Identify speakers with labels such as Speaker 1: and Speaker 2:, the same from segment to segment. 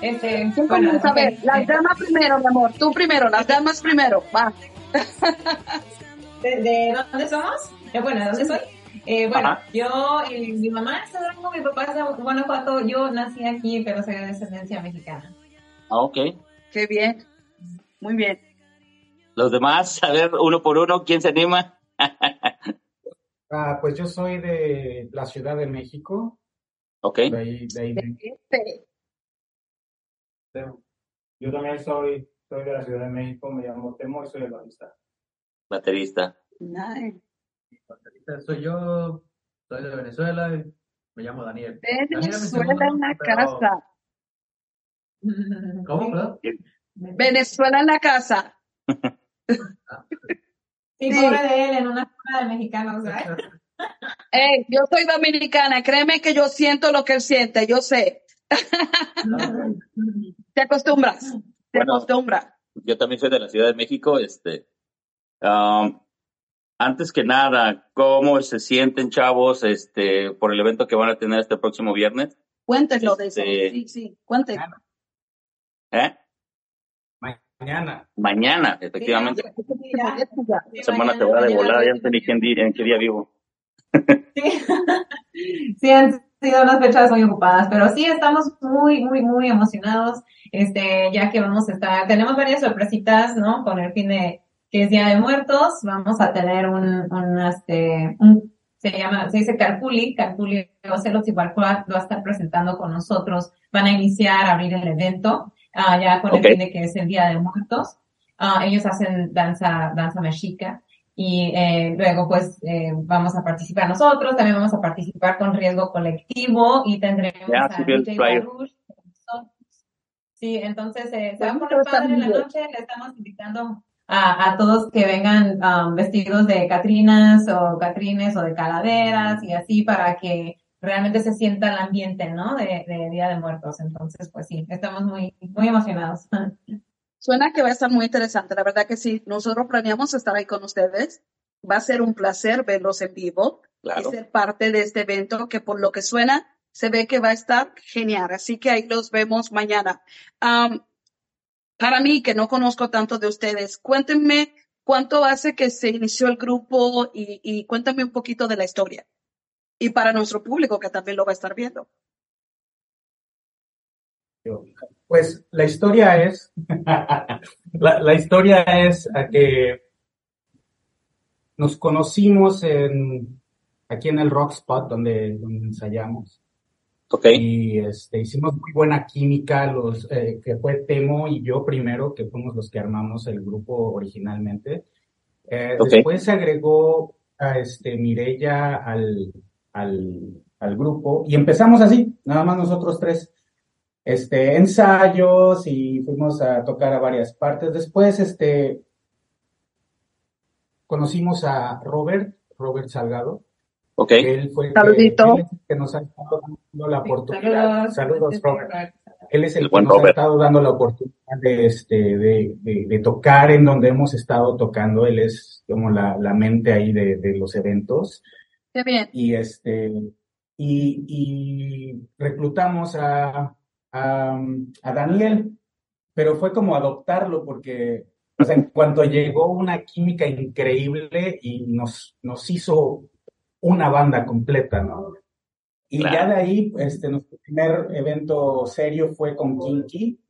Speaker 1: Este,
Speaker 2: ¿Quién
Speaker 1: bueno,
Speaker 2: comienza? A ver, las damas primero, mi amor. Tú primero, las damas primero. Va.
Speaker 1: ¿De, de dónde somos? Eh, bueno, ¿de dónde soy? Eh, bueno,
Speaker 3: Ajá.
Speaker 1: yo, eh, mi mamá es de Durango, mi papá es de Guanajuato, yo nací aquí, pero soy de descendencia mexicana.
Speaker 3: Ah, ok.
Speaker 2: Qué bien. Muy bien.
Speaker 3: Los demás, a ver, uno por uno, ¿quién se anima?
Speaker 4: Ah, pues yo soy de la Ciudad de México.
Speaker 3: ok.
Speaker 4: De ahí, de ahí vengo.
Speaker 5: Yo también soy, soy de la Ciudad de México, me llamo Temo y soy el bajista.
Speaker 3: Baterista.
Speaker 2: nice.
Speaker 6: Soy yo, soy de Venezuela y me llamo Daniel.
Speaker 2: Venezuela en la
Speaker 6: pero-
Speaker 2: casa.
Speaker 6: ¿Cómo, perdón?
Speaker 2: Venezuela en la casa.
Speaker 1: Sí,
Speaker 2: Sí.
Speaker 1: pobre de él en una escuela de mexicanos, ¿sabes?
Speaker 2: Ey, yo soy dominicana. Créeme que yo siento lo que él siente. Yo sé. Te acostumbras. Te
Speaker 3: Bueno.
Speaker 2: acostumbras.
Speaker 3: Yo también soy de la Ciudad de México. Este, um, antes que nada, ¿cómo se sienten, chavos, este, por el evento que van a tener este próximo viernes?
Speaker 2: Cuéntenlo de eso.
Speaker 3: Este-
Speaker 2: Sí, sí. Cuéntenlo.
Speaker 3: ¿Eh?
Speaker 4: Mañana.
Speaker 3: Mañana, efectivamente.
Speaker 1: Sí, ya.
Speaker 3: La semana se va de volada, ya no sé ni en qué día vivo.
Speaker 1: Sí. sí, sido unas fechas muy ocupadas, pero sí estamos muy, muy, muy emocionados, este, ya que vamos a estar, tenemos varias sorpresitas, ¿no? Con el fin de que es Día de Muertos, vamos a tener un, un, este, un, se llama, se dice Carpuli, Carpuli Ocelos igual va a estar presentando con nosotros, van a iniciar a abrir el evento, ah, ya con el fin de que es el Día de Muertos, Ah, ellos hacen danza, danza mexica, y eh, luego pues eh, vamos a participar nosotros, también vamos a participar con riesgo colectivo y tendremos
Speaker 3: Ya,
Speaker 1: a DJ. Baruch. Sí, entonces eh, se va a poner padre en la noche, le estamos invitando a, a todos que vengan um, vestidos de catrinas o catrines o de calaveras y así para que realmente se sienta el ambiente, ¿no? De, de Día de Muertos. Entonces, pues sí, estamos muy, muy emocionados.
Speaker 2: Suena que va a estar muy interesante. La verdad que sí. Nosotros planeamos estar ahí con ustedes. Va a ser un placer verlos en vivo y ser parte de este evento que por lo que suena se ve que va a estar genial. Así que ahí los vemos mañana. Am, para mí, que no conozco tanto de ustedes, cuéntenme cuánto hace que se inició el grupo y, y cuéntame un poquito de la historia. Y para nuestro público que también lo va a estar viendo.
Speaker 4: Pues la historia es, la, la historia es a que nos conocimos en, aquí en el Rock Spot donde, donde ensayamos
Speaker 3: Ok.
Speaker 4: y este, hicimos muy buena química, los, eh, que fue Temo y yo primero, que fuimos los que armamos el grupo originalmente. Eh,
Speaker 3: Ok.
Speaker 4: Después se agregó a este, Mirella al, al, al grupo y empezamos así, nada más nosotros tres este, ensayos y fuimos a tocar a varias partes. Después, este, conocimos a Robert, Robert Salgado,
Speaker 3: Ok.
Speaker 4: Él fue el que,
Speaker 2: Saludito.
Speaker 4: él que nos ha estado dando la oportunidad.
Speaker 1: Saludos.
Speaker 4: Saludos, Robert. Él es el,
Speaker 3: El
Speaker 4: que nos ha estado dando la oportunidad de, este, de, de, de tocar en donde hemos estado tocando. Él es como la, la mente ahí de, de los eventos.
Speaker 2: Qué bien.
Speaker 4: Y este, y, y reclutamos a, a, a Daniel, pero fue como adoptarlo porque, o sea, en cuanto llegó una química increíble y nos, nos hizo una banda completa, ¿no? Y
Speaker 3: Claro.
Speaker 4: ya de ahí, este, nuestro primer evento serio fue con Kinky.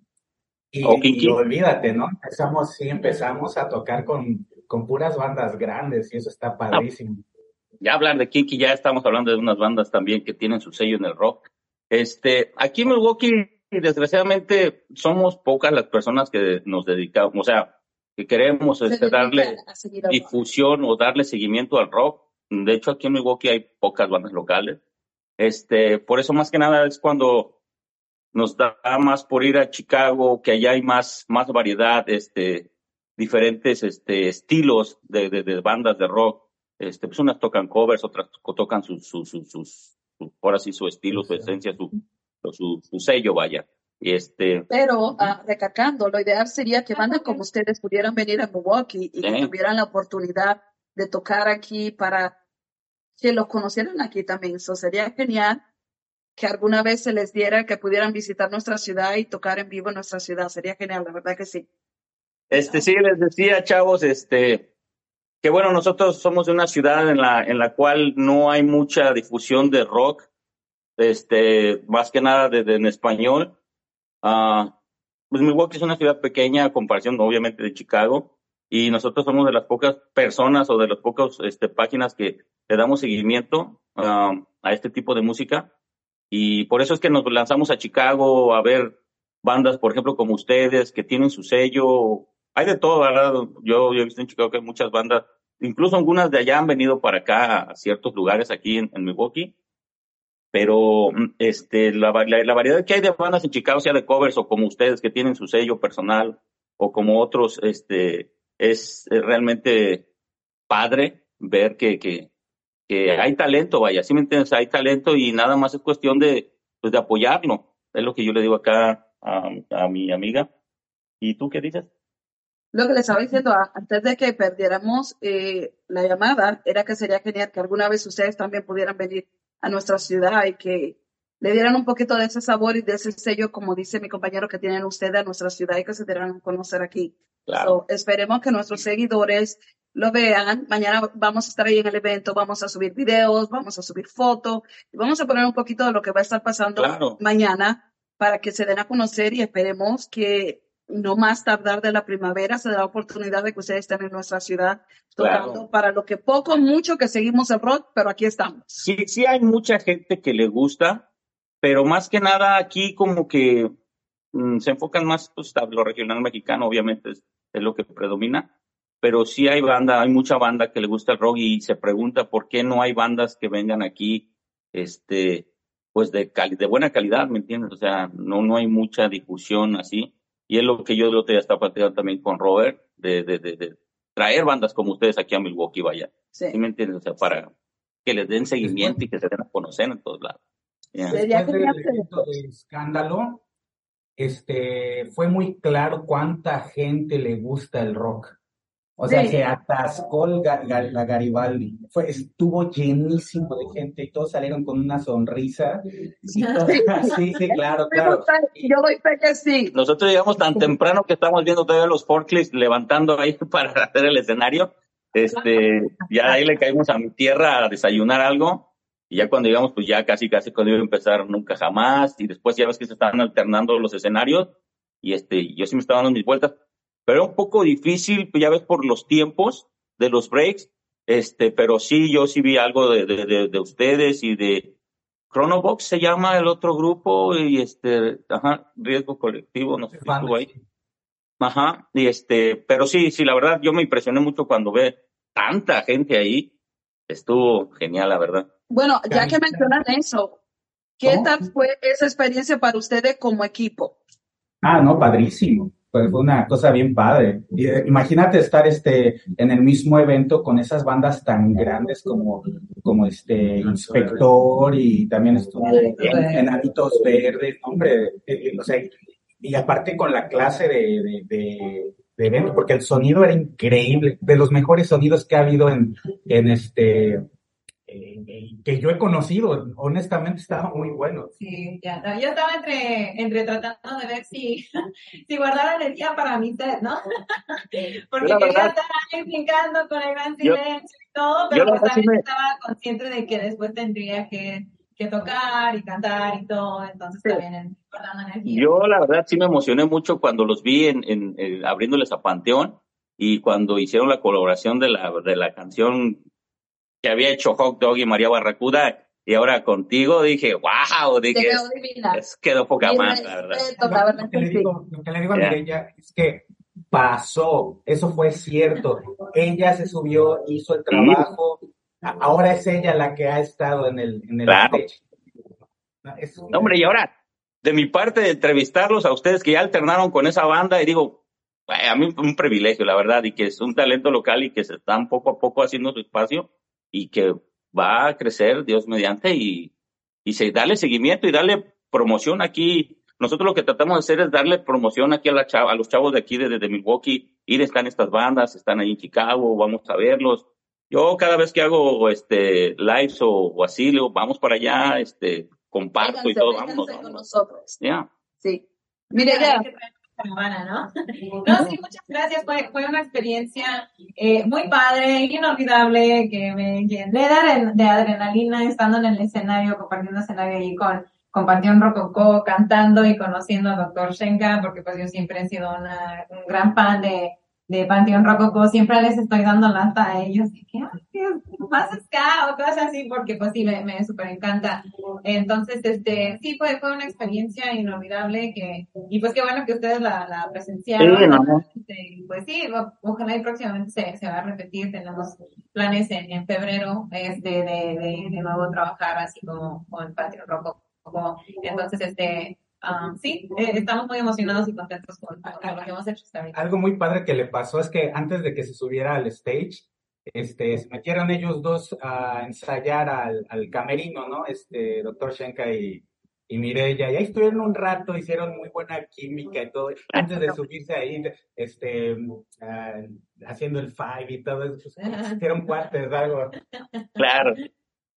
Speaker 4: Y,
Speaker 3: Oh, Kinky.
Speaker 4: y olvídate, ¿no? Empezamos, sí, empezamos a tocar con, con puras bandas grandes y eso está padrísimo.
Speaker 3: Ya hablar de Kinky, ya estamos hablando de unas bandas también que tienen su sello en el rock. Este, aquí en Milwaukee, desgraciadamente, somos pocas las personas que nos dedicamos, o sea, que queremos este, darle difusión o darle seguimiento al rock. De hecho, aquí en Milwaukee hay pocas bandas locales. Este, por eso más que nada es cuando nos da más por ir a Chicago, que allá hay más, más variedad, este, diferentes, este, estilos de, de, de bandas de rock. Este, pues unas tocan covers, otras to- tocan sus, sus, sus, sus, su- ahora sí su estilo, su esencia, su, su, su sello, vaya. Y este,
Speaker 2: Pero ah, recalcando, lo ideal sería que bandas como ustedes pudieran venir a Milwaukee y que tuvieran la oportunidad de tocar aquí para que los conocieran aquí también. Eso sería genial que alguna vez se les diera que pudieran visitar nuestra ciudad y tocar en vivo en nuestra ciudad. Sería genial, la verdad que sí.
Speaker 3: Este, sí, les decía, chavos, este, que bueno, nosotros somos de una ciudad en la, en la cual no hay mucha difusión de rock, este, más que nada de, de- en español. Ah, pues Milwaukee es una ciudad pequeña a comparación, obviamente, de Chicago, y nosotros somos de las pocas personas o de las pocas este, páginas que le damos seguimiento ah, a este tipo de música. Y por eso es que nos lanzamos a Chicago a ver bandas, por ejemplo, como ustedes, que tienen su sello. Hay de todo, ¿verdad? Yo, yo he visto en Chicago que hay muchas bandas, incluso algunas de allá han venido para acá a ciertos lugares aquí en, en Milwaukee. Pero mm, este, la, la, la variedad que hay de bandas en Chicago, sea de covers o como ustedes que tienen su sello personal o como otros, este, es, es realmente padre ver que, que, que hay talento, vaya, ¿sí me entiendes? Hay talento y nada más es cuestión de, pues, de apoyarlo. Es lo que yo le digo acá a, a mi amiga. ¿Y tú qué dices?
Speaker 2: Lo que les estaba diciendo antes de que perdiéramos eh, la llamada era que sería genial que alguna vez ustedes también pudieran venir a nuestra ciudad y que le dieran un poquito de ese sabor y de ese sello, como dice mi compañero, que tienen ustedes a nuestra ciudad y que se dieran a conocer aquí.
Speaker 3: Claro.
Speaker 2: So, esperemos que nuestros seguidores lo vean. Mañana vamos a estar ahí en el evento, vamos a subir videos, vamos a subir fotos y vamos a poner un poquito de lo que va a estar pasando
Speaker 3: Claro.
Speaker 2: mañana para que se den a conocer y esperemos que no más tardar de la primavera se dé la oportunidad de que ustedes estén en nuestra ciudad tocando
Speaker 3: Claro.
Speaker 2: para lo que poco mucho que seguimos el rock, pero aquí estamos.
Speaker 3: Sí, sí hay mucha gente que le gusta, pero más que nada aquí como que mm, se enfocan más pues, a lo regional mexicano, obviamente es, es lo que predomina, pero sí hay banda, hay mucha banda que le gusta el rock y se pregunta por qué no hay bandas que vengan aquí, este, pues de cali- de buena calidad, ¿me entiendes? O sea, no, no hay mucha difusión así. Y es lo que yo el otro día estaba platicando también con Robert, de, de, de, de traer bandas como ustedes aquí a Milwaukee, vaya.
Speaker 2: Sí.
Speaker 3: ¿Sí me entiendes? O sea, para que les den seguimiento y que se den a conocer en todos lados. Ya.
Speaker 2: Sería
Speaker 4: de escándalo, este, fue muy claro cuánta gente le gusta el rock. O sea,
Speaker 2: Sí.
Speaker 4: se atascó la Garibaldi. Fue, estuvo llenísimo de gente y todos salieron con una sonrisa. Y todo- sí, sí, claro, claro.
Speaker 2: Yo doy fe que sí.
Speaker 3: Nosotros llegamos tan temprano que estamos viendo todavía los forklifts levantando ahí para hacer el escenario. Este, ya ahí le caímos a mi tierra a desayunar algo. Y ya cuando llegamos, pues ya casi, casi cuando iba a empezar nunca jamás. Y después ya ves que se estaban alternando los escenarios. Y este, yo sí me estaba dando mis vueltas. Pero era un poco difícil, pues ya ves, por los tiempos de los breaks. Este, pero sí, yo sí vi algo de, de, de, de ustedes y de Chronobox se llama el otro grupo y este, ajá, riesgo colectivo, no sé si estuvo ahí. Ajá, y este, pero sí, sí, la verdad, yo me impresioné mucho cuando ve tanta gente ahí. Estuvo genial, la verdad.
Speaker 2: Bueno, ya que mencionan eso, ¿qué
Speaker 4: ¿Cómo?
Speaker 2: tal fue esa experiencia para ustedes como equipo?
Speaker 4: Ah, no, padrísimo. Pues fue una cosa bien padre. Eh, Imagínate estar este en el mismo evento con esas bandas tan grandes como, como este Inspector y también estuvo en, Hábitos Verdes, hombre, eh, eh, o sea, y aparte con la clase de, de, de- de evento, porque el sonido era increíble, de los mejores sonidos que ha habido en, en este eh, que yo he conocido, honestamente estaba muy bueno.
Speaker 1: Sí, ya, no, yo estaba entre, entre tratando de ver si, si guardar energía para mi ¿no? Porque quería
Speaker 3: verdad-
Speaker 1: estar ahí brincando con el gran
Speaker 3: Yo-
Speaker 1: silencio y todo, pero pues
Speaker 3: sí
Speaker 1: también
Speaker 3: me-
Speaker 1: estaba consciente de que después tendría que, que tocar y cantar y todo, entonces también en- guardando energía.
Speaker 3: Yo, la verdad, sí me emocioné mucho cuando los vi en, en, en- abriéndoles a Panteón y cuando hicieron la colaboración de la, de la canción que había hecho Hot Dog y María Barracuda. Y ahora contigo dije, wow, dije, es- quedó poca más, la verdad.
Speaker 2: respeto, la verdad
Speaker 4: Lo que le digo, lo que le digo a
Speaker 3: Ya.
Speaker 4: Mireya es que pasó, eso fue cierto. Ella se subió, hizo el trabajo, a- ahora es ella la que ha estado en el, en el
Speaker 3: Claro.
Speaker 4: stage. Es un-
Speaker 3: No, hombre, y ahora, de mi parte, de entrevistarlos a ustedes que ya alternaron con esa banda, y digo, "Ay, a mí un privilegio, la verdad, y que es un talento local y que se están poco a poco haciendo su espacio y que va a crecer, Dios mediante, y, y se, darle seguimiento y darle promoción aquí. Nosotros lo que tratamos de hacer es darle promoción aquí a, la chava- a los chavos de aquí, de, de Milwaukee, ir, están estas bandas, están ahí en Chicago, vamos a verlos. Yo cada vez que hago este lives o, o así, digo, vamos para allá, este, comparto y
Speaker 2: Vénganse,
Speaker 3: todo, vámonos.
Speaker 2: con
Speaker 3: vámonos.
Speaker 2: nosotros.
Speaker 3: Ya.
Speaker 2: Sí. Mire, ya.
Speaker 1: Caravana, ¿no? No, sí, muchas gracias. Fue, fue una experiencia eh, muy padre, inolvidable, que me llené de, de adrenalina estando en el escenario, compartiendo escenario allí con, con Panteón Rococó, cantando y conociendo a Dr. Shenka, porque pues yo siempre he sido una, un gran fan de, de Panteón Rococó, siempre les estoy dando lata a ellos, y que, ay, Dios, más ska o cosas así, porque pues sí, me, me súper encanta. Entonces, este, sí, fue, fue una experiencia inolvidable que, y pues qué bueno que ustedes la, la presenciaron.
Speaker 3: Sí, no.
Speaker 1: Este, pues sí, ojalá y próximamente se, se va a repetir. Tenemos planes en, en febrero, este, de, de, de nuevo trabajar así como con Patio Roco. Entonces, este, um, sí, eh, estamos muy emocionados y contentos con, con lo que hemos hecho hasta ahorita.
Speaker 4: Algo muy padre que le pasó es que antes de que se subiera al stage, este, se metieron ellos dos a ensayar al, al camerino, ¿no? Este, doctor Shenka y, y Mireya, y ahí estuvieron un rato, hicieron muy buena química y todo, antes de subirse ahí, este, ah, haciendo el five y todo eso, pues, hicieron cuartos, algo.
Speaker 3: Claro.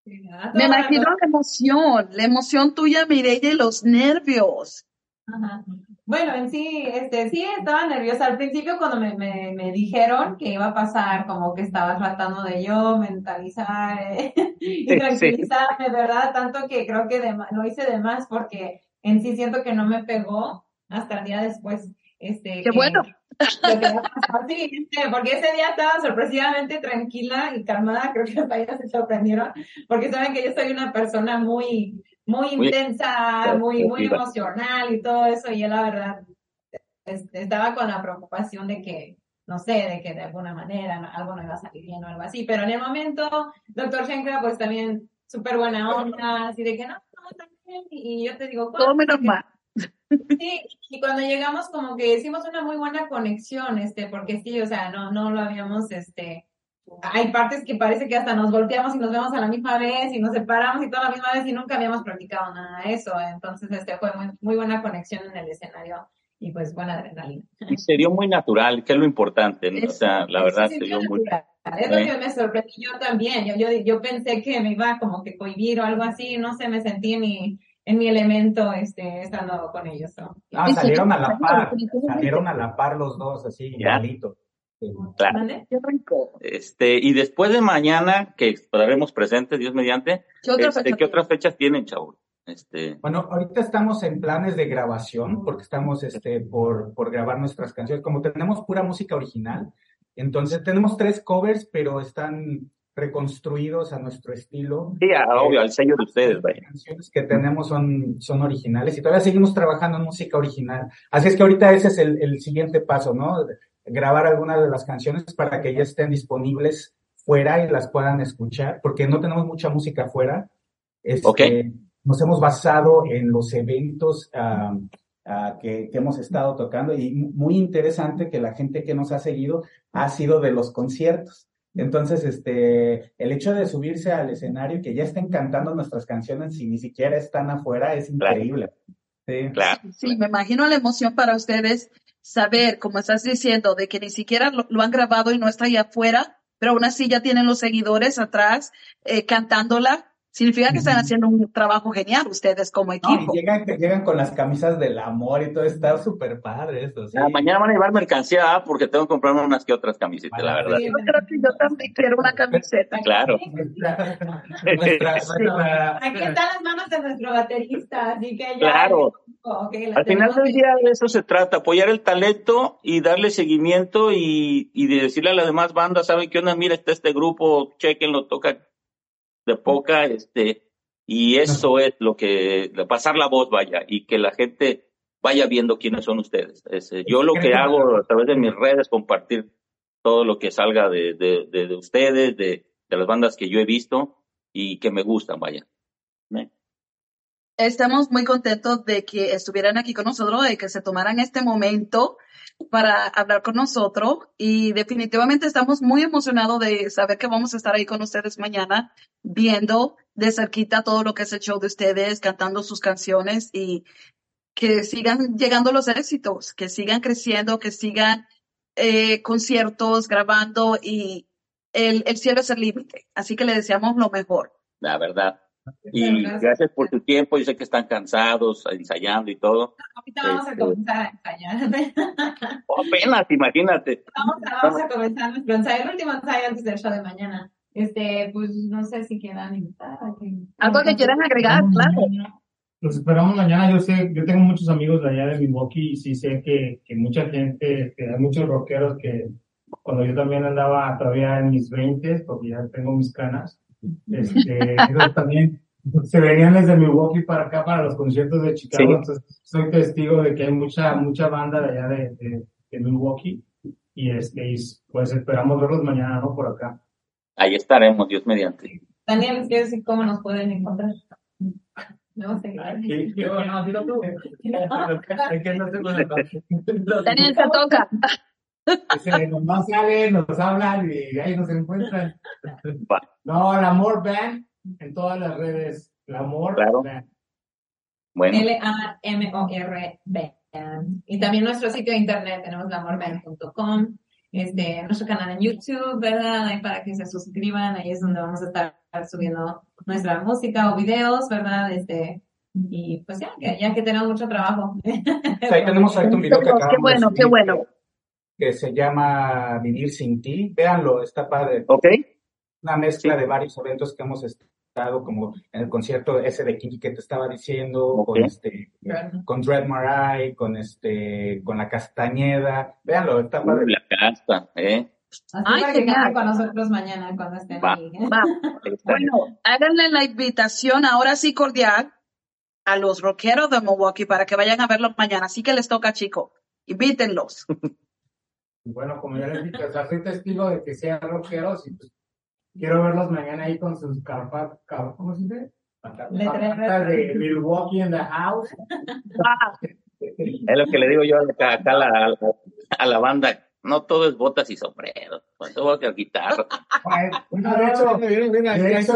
Speaker 2: Me imagino la emoción, la emoción tuya, Mireya, y los nervios.
Speaker 1: Ajá. Bueno, en sí, este, sí estaba nerviosa al principio cuando me, me, me dijeron que iba a pasar, como que estaba tratando de yo mentalizar eh, y
Speaker 3: Sí.
Speaker 1: tranquilizarme, ¿verdad? Tanto que creo que de lo hice de más porque en sí siento que no me pegó hasta el día después. Este,
Speaker 2: Qué
Speaker 1: que-
Speaker 2: bueno.
Speaker 1: lo que. Sí, este, porque ese día estaba sorpresivamente tranquila y calmada, creo que hasta ellas se sorprendieron, porque saben que yo soy una persona muy, muy
Speaker 3: Muy
Speaker 1: intensa, muy, muy emocional y todo eso, y yo la verdad este, estaba con la preocupación de que, no sé, de que de alguna manera algo no iba a salir bien o algo así, pero en el momento, doctor Shenkra, pues también súper buena onda, así de que no, no, y yo te digo,
Speaker 2: Todo menos mal.
Speaker 1: Sí, y cuando llegamos como que hicimos una muy buena conexión, este, porque sí, o sea, no, no lo habíamos, este, hay partes que parece que hasta nos volteamos y nos vemos a la misma vez y nos separamos y toda la misma vez y nunca habíamos practicado nada de eso, entonces, este, fue muy, muy buena conexión en el escenario y pues buena adrenalina.
Speaker 3: Y se dio muy natural, que es lo importante, ¿no? O sea, la verdad se dio muy
Speaker 1: natural. Es lo que me sorprendió también. Yo, yo, yo pensé que me iba como que cohibir o algo así, no sé, me sentí en mi, en mi elemento, este, estando con ellos. ¿no?
Speaker 4: Ah, salieron a la par, salieron a la par los dos, así, igualito.
Speaker 3: Claro. Este, y después de mañana, que estaremos presentes, Dios mediante,
Speaker 2: ¿Qué otra
Speaker 3: este, ¿qué otras fechas tienen, chavos? Este,
Speaker 4: Bueno, ahorita estamos en planes de grabación porque estamos este, por, por grabar nuestras canciones. Como tenemos pura música original, entonces tenemos tres covers, pero están reconstruidos a nuestro estilo.
Speaker 3: sí, ah, obvio, al sello de ustedes,
Speaker 4: Las
Speaker 3: vaya.
Speaker 4: canciones que tenemos son, son originales y todavía seguimos trabajando en música original. Así es que ahorita ese es el, el siguiente paso, ¿no? Grabar algunas de las canciones para que ya estén disponibles fuera y las puedan escuchar, porque no tenemos mucha música fuera. Este,
Speaker 3: Ok.
Speaker 4: Nos hemos basado en los eventos que hemos estado tocando y muy interesante que la gente que nos ha seguido ha sido de los conciertos. Entonces, este, el hecho de subirse al escenario y que ya estén cantando nuestras canciones y ni siquiera están afuera es increíble. Sí.
Speaker 3: Claro.
Speaker 2: Sí, me imagino la emoción para ustedes saber, como estás diciendo, de que ni siquiera lo, lo han grabado y no está ahí afuera, pero aún así ya tienen los seguidores atrás eh, cantándola. Significa que están haciendo un trabajo genial ustedes como equipo.
Speaker 4: llegan, llegan con las camisas del amor y todo, está súper padre eso. sí.
Speaker 3: Ah, mañana van a llevar mercancía ah, porque tengo que comprarme unas que otras camisetas, la verdad.
Speaker 1: Sí,
Speaker 2: Yo creo que yo también quiero una camiseta.
Speaker 3: Claro.
Speaker 4: Nuestra- nuestra- nuestra-
Speaker 1: Aquí están las manos de nuestro baterista, así que ya.
Speaker 3: Claro. Al final del día de eso se trata, apoyar el talento y darle seguimiento y, y de decirle a las demás bandas, ¿saben qué onda? Mira, está este grupo, chequenlo, toca de poca, este, y eso es lo que, pasar la voz vaya, y que la gente vaya viendo quiénes son ustedes. Es, eh, yo lo que hago a través de mis redes, compartir todo lo que salga de, de, de, de ustedes, de, de las bandas que yo he visto y que me gustan, vaya. ¿Eh?
Speaker 2: Estamos muy contentos de que estuvieran aquí con nosotros, de que se tomaran este momento para hablar con nosotros y definitivamente estamos muy emocionados de saber que vamos a estar ahí con ustedes mañana viendo de cerquita todo lo que es el show de ustedes, cantando sus canciones y que sigan llegando los éxitos, que sigan creciendo, que sigan eh, conciertos, grabando y el, el cielo es el límite. Así que le deseamos lo mejor.
Speaker 3: La verdad. Y
Speaker 1: gracias.
Speaker 3: gracias por tu tiempo. Yo sé que están cansados, ensayando y todo.
Speaker 1: Ahorita vamos a
Speaker 3: Este-
Speaker 1: comenzar a ensayar.
Speaker 3: Oh, apenas, imagínate.
Speaker 1: Vamos a, vamos a comenzar nuestro ensayo, el último ensayo antes del show de mañana. Este, pues no sé si quieran invitar. a
Speaker 2: Algo que quieran agregar, claro.
Speaker 5: Los esperamos mañana. Yo sé, yo tengo muchos amigos de allá de Milwaukee y sí sé que, que mucha gente, que hay muchos rockeros que cuando yo también andaba todavía en mis 20, porque ya tengo mis canas, este, también se venían desde Milwaukee para acá para los conciertos de Chicago.
Speaker 3: Sí.
Speaker 5: Entonces, soy testigo de que hay mucha, mucha banda de allá de, de, de Milwaukee y este, y pues esperamos verlos mañana, ¿no? Por acá.
Speaker 3: Ahí estaremos, Dios mediante.
Speaker 1: Daniel, ¿les quiero decir cómo nos pueden encontrar? No sé.
Speaker 6: Dilo tú. El
Speaker 2: Daniel, te toca.
Speaker 5: Ese, nomás salen, nos hablan y ahí nos encuentran.
Speaker 3: Va.
Speaker 5: No, el Amor Band en todas las redes. El Amor
Speaker 3: Claro.
Speaker 5: Band.
Speaker 3: Bueno,
Speaker 1: L-A-M-O-R Band. Y también nuestro sitio de internet, tenemos lamorband.com, este, nuestro canal en YouTube, ¿verdad? Ahí para que se suscriban, ahí es donde vamos a estar subiendo nuestra música o videos, ¿verdad? Este, y pues ya, que, ya que tenemos mucho trabajo.
Speaker 4: Ahí tenemos ahorita un video que
Speaker 2: Qué
Speaker 4: acabamos de
Speaker 2: bueno, qué bueno.
Speaker 4: Que se llama Vivir sin ti. Véanlo, está padre.
Speaker 3: ok.
Speaker 4: Una mezcla
Speaker 3: Sí.
Speaker 4: de varios eventos que hemos estado, como en el concierto ese de Kiki que te estaba diciendo, con este, con Dread Marai, con este, con la Castañeda. Véanlo, está padre.
Speaker 3: La casta, ¿eh?
Speaker 1: Así
Speaker 2: Ay,
Speaker 1: para que canten con nosotros mañana cuando estén
Speaker 3: Va.
Speaker 1: ahí.
Speaker 2: Va. Bueno, háganle la invitación ahora sí cordial a los rockeros de Milwaukee para que vayan a verlos mañana. Así que les toca, chico. Invítenlos.
Speaker 5: Bueno, como ya les dije, o sea, soy testigo de que sean rockeros y pues quiero verlos mañana ahí con sus carpas, car- ¿cómo se dice? Carpas de Milwaukee in the house.
Speaker 3: Es lo que le digo yo acá, acá a, la, a la- a la banda. No todo es botas y voy a guitarra.
Speaker 5: Ay, no, de hecho, de hecho,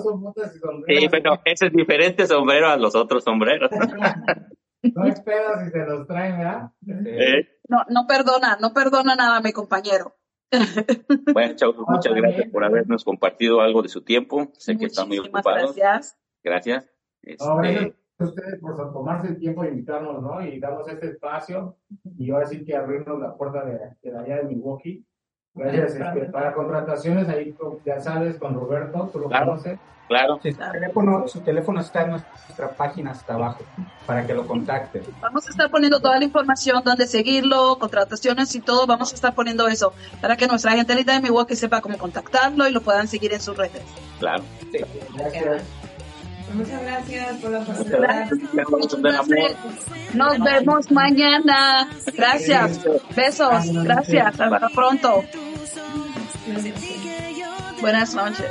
Speaker 5: son botas y sombreros.
Speaker 3: Sí, pero ese es diferente sombrero a los otros sombreros.
Speaker 5: No pedo si se los traen, ¿verdad?
Speaker 3: ¿Eh?
Speaker 2: no, no perdona, no perdona nada, mi compañero.
Speaker 3: Bueno, chavos, muchas gracias por habernos compartido algo de su tiempo. Sé que están muy
Speaker 2: Muchísimas
Speaker 3: ocupados.
Speaker 2: gracias.
Speaker 3: Gracias.
Speaker 5: No, gracias
Speaker 3: Este,
Speaker 5: a ustedes por tomarse el tiempo de invitarnos, ¿no? Y darnos este espacio y ahora sí que abrirnos la puerta de, de allá de Milwaukee. Gracias. este, para contrataciones, ahí ya sabes, con Roberto, tú lo
Speaker 3: Claro.
Speaker 5: conoces.
Speaker 3: claro.
Speaker 4: Sí, su, teléfono, su teléfono está en nuestra página hasta abajo para que lo contacten.
Speaker 2: Vamos a estar poniendo toda la información, donde seguirlo, contrataciones y todo. Vamos a estar poniendo eso para que nuestra gente linda de Milwaukee sepa cómo contactarlo y lo puedan seguir en sus redes.
Speaker 3: Claro.
Speaker 5: Gracias.
Speaker 1: Muchas gracias por la oportunidad.
Speaker 2: Nos vemos mañana. Gracias. Besos. Gracias. Hasta pronto. Buenas noches.